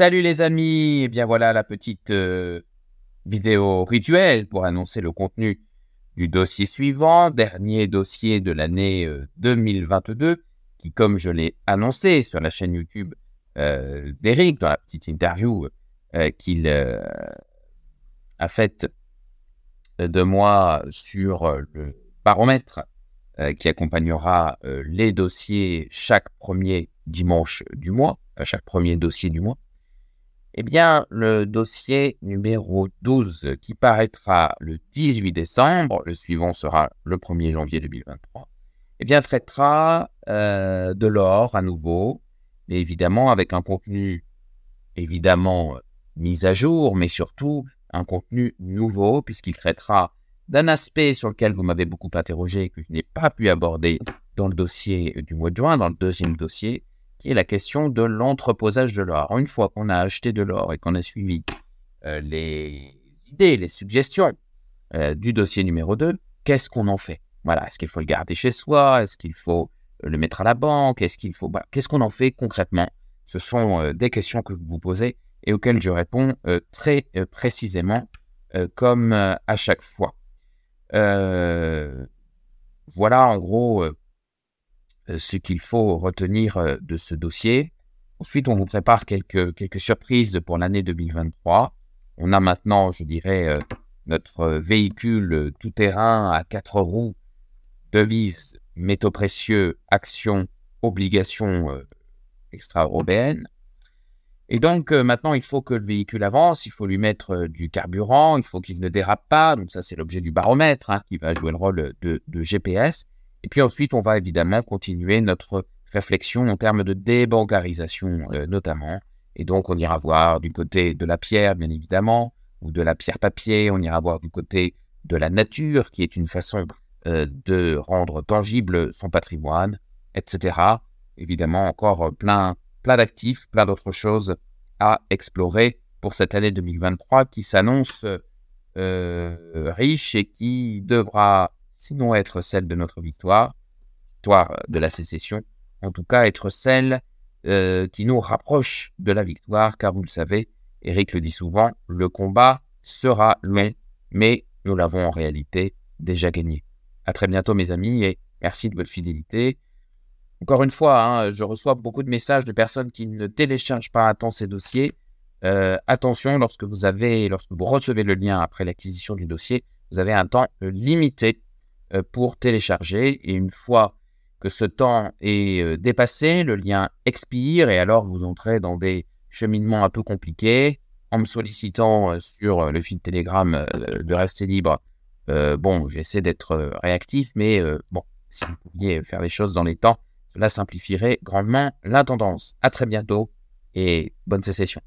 Salut les amis, et eh bien voilà la petite euh, vidéo rituelle pour annoncer le contenu du dossier suivant, dernier dossier de l'année 2022, euh, qui comme je l'ai annoncé sur la chaîne YouTube euh, d'Eric, dans la petite interview qu'il a faite de moi sur le baromètre qui accompagnera les dossiers chaque premier dimanche du mois, chaque premier dossier du mois. Eh bien, le dossier numéro 12 qui paraîtra le 18 décembre, le suivant sera le 1er janvier 2023, eh bien, traitera euh, de l'or à nouveau, mais évidemment avec un contenu évidemment mis à jour, mais surtout un contenu nouveau, puisqu'il traitera d'un aspect sur lequel vous m'avez beaucoup interrogé, que je n'ai pas pu aborder dans le dossier du mois de juin, dans le deuxième dossier, qui est la question de l'entreposage de l'or. Une fois qu'on a acheté de l'or et qu'on a suivi euh, les idées, les suggestions euh, du dossier numéro 2, qu'est-ce qu'on en fait? Voilà, est-ce qu'il faut le garder chez soi? Est-ce qu'il faut euh, le mettre à la banque? Est-ce qu'il faut Qu'est-ce qu'on en fait concrètement? Ce sont des questions que vous vous posez et auxquelles je réponds très précisément, comme à chaque fois. voilà en gros ce qu'il faut retenir euh, de ce dossier. Ensuite, on vous prépare quelques, quelques surprises pour l'année 2023. On a maintenant, je dirais, euh, notre véhicule tout-terrain à quatre roues, devises, métaux précieux, actions, obligations extra-européennes. Et donc maintenant, il faut que le véhicule avance, il faut lui mettre du carburant, il faut qu'il ne dérape pas. Donc ça, c'est l'objet du baromètre hein, qui va jouer le rôle de GPS. Et puis ensuite, on va évidemment continuer notre réflexion en termes de débancarisation euh, notamment. Et donc, on ira voir du côté de la pierre, bien évidemment, ou de la pierre papier. On ira voir du côté de la nature, qui est une façon euh, de rendre tangible son patrimoine, etc. Évidemment, encore euh, plein, plein d'actifs, plein d'autres choses à explorer pour cette année 2023 qui s'annonce riche et qui devra sinon être celle de notre victoire, victoire de la sécession, en tout cas être celle euh, qui nous rapproche de la victoire, car vous le savez, Eric le dit souvent, le combat sera long, mais nous l'avons en réalité déjà gagné. À très bientôt mes amis et merci de votre fidélité. Encore une fois, hein, je reçois beaucoup de messages de personnes qui ne téléchargent pas à temps ces dossiers. Euh, attention, lorsque vous avez, lorsque vous recevez le lien après l'acquisition du dossier, vous avez un temps limité euh, pour télécharger. Et une fois que ce temps est euh, dépassé, le lien expire et alors vous entrez dans des cheminements un peu compliqués. En me sollicitant euh, sur le fil Telegram de rester libre, bon, j'essaie d'être réactif, mais bon, si vous pouviez faire les choses dans les temps, cela simplifierait grandement la tendance. À très bientôt et bonne sécession.